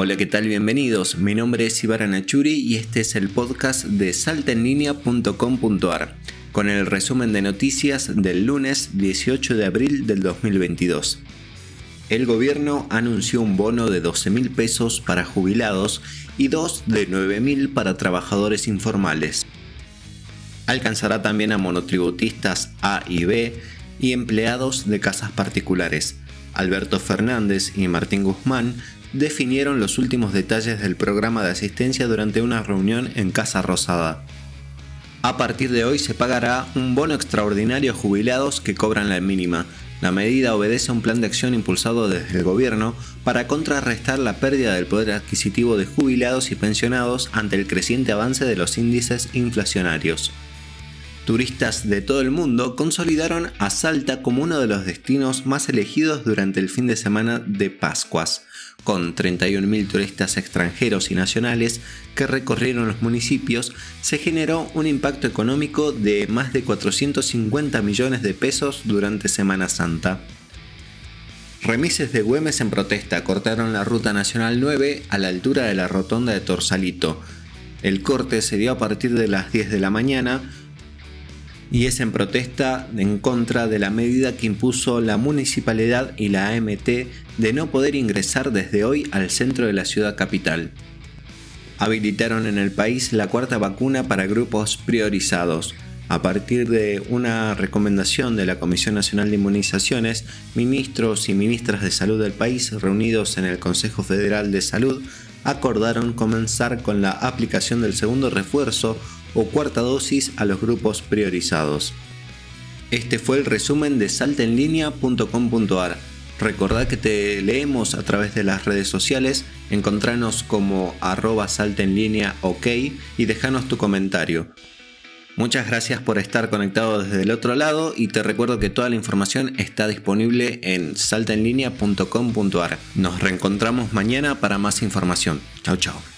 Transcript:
Hola, ¿qué tal? Bienvenidos. Mi nombre es Ibarra Nachuri y este es el podcast de saltaenlinea.com.ar con el resumen de noticias del lunes 18 de abril del 2022. El gobierno anunció un bono de 12 mil pesos para jubilados y dos de 9 mil para trabajadores informales. Alcanzará también a monotributistas A y B y empleados de casas particulares. Alberto Fernández y Martín Guzmán definieron los últimos detalles del programa de asistencia durante una reunión en Casa Rosada. A partir de hoy se pagará un bono extraordinario a jubilados que cobran la mínima. La medida obedece a un plan de acción impulsado desde el gobierno para contrarrestar la pérdida del poder adquisitivo de jubilados y pensionados ante el creciente avance de los índices inflacionarios. Turistas de todo el mundo consolidaron a Salta como uno de los destinos más elegidos durante el fin de semana de Pascuas con 31.000 turistas extranjeros y nacionales que recorrieron los municipios, se generó un impacto económico de más de 450 millones de pesos durante Semana Santa. Remises de Güemes en protesta cortaron la Ruta Nacional 9 a la altura de la rotonda de Torsalito. El corte se dio a partir de las 10 de la mañana, y es en protesta en contra de la medida que impuso la municipalidad y la AMT de no poder ingresar desde hoy al centro de la ciudad capital. Habilitaron en el país la cuarta vacuna para grupos priorizados. A partir de una recomendación de la Comisión Nacional de Inmunizaciones, ministros y ministras de salud del país reunidos en el Consejo Federal de Salud acordaron comenzar con la aplicación del segundo refuerzo o cuarta dosis a los grupos priorizados. Este fue el resumen de saltaenlinea.com.ar. Recordad que te leemos a través de las redes sociales, encontranos como arroba salta ok y dejanos tu comentario. Muchas gracias por estar conectado desde el otro lado y te recuerdo que toda la información está disponible en saltaenlinea.com.ar. Nos reencontramos mañana para más información. Chao, chao.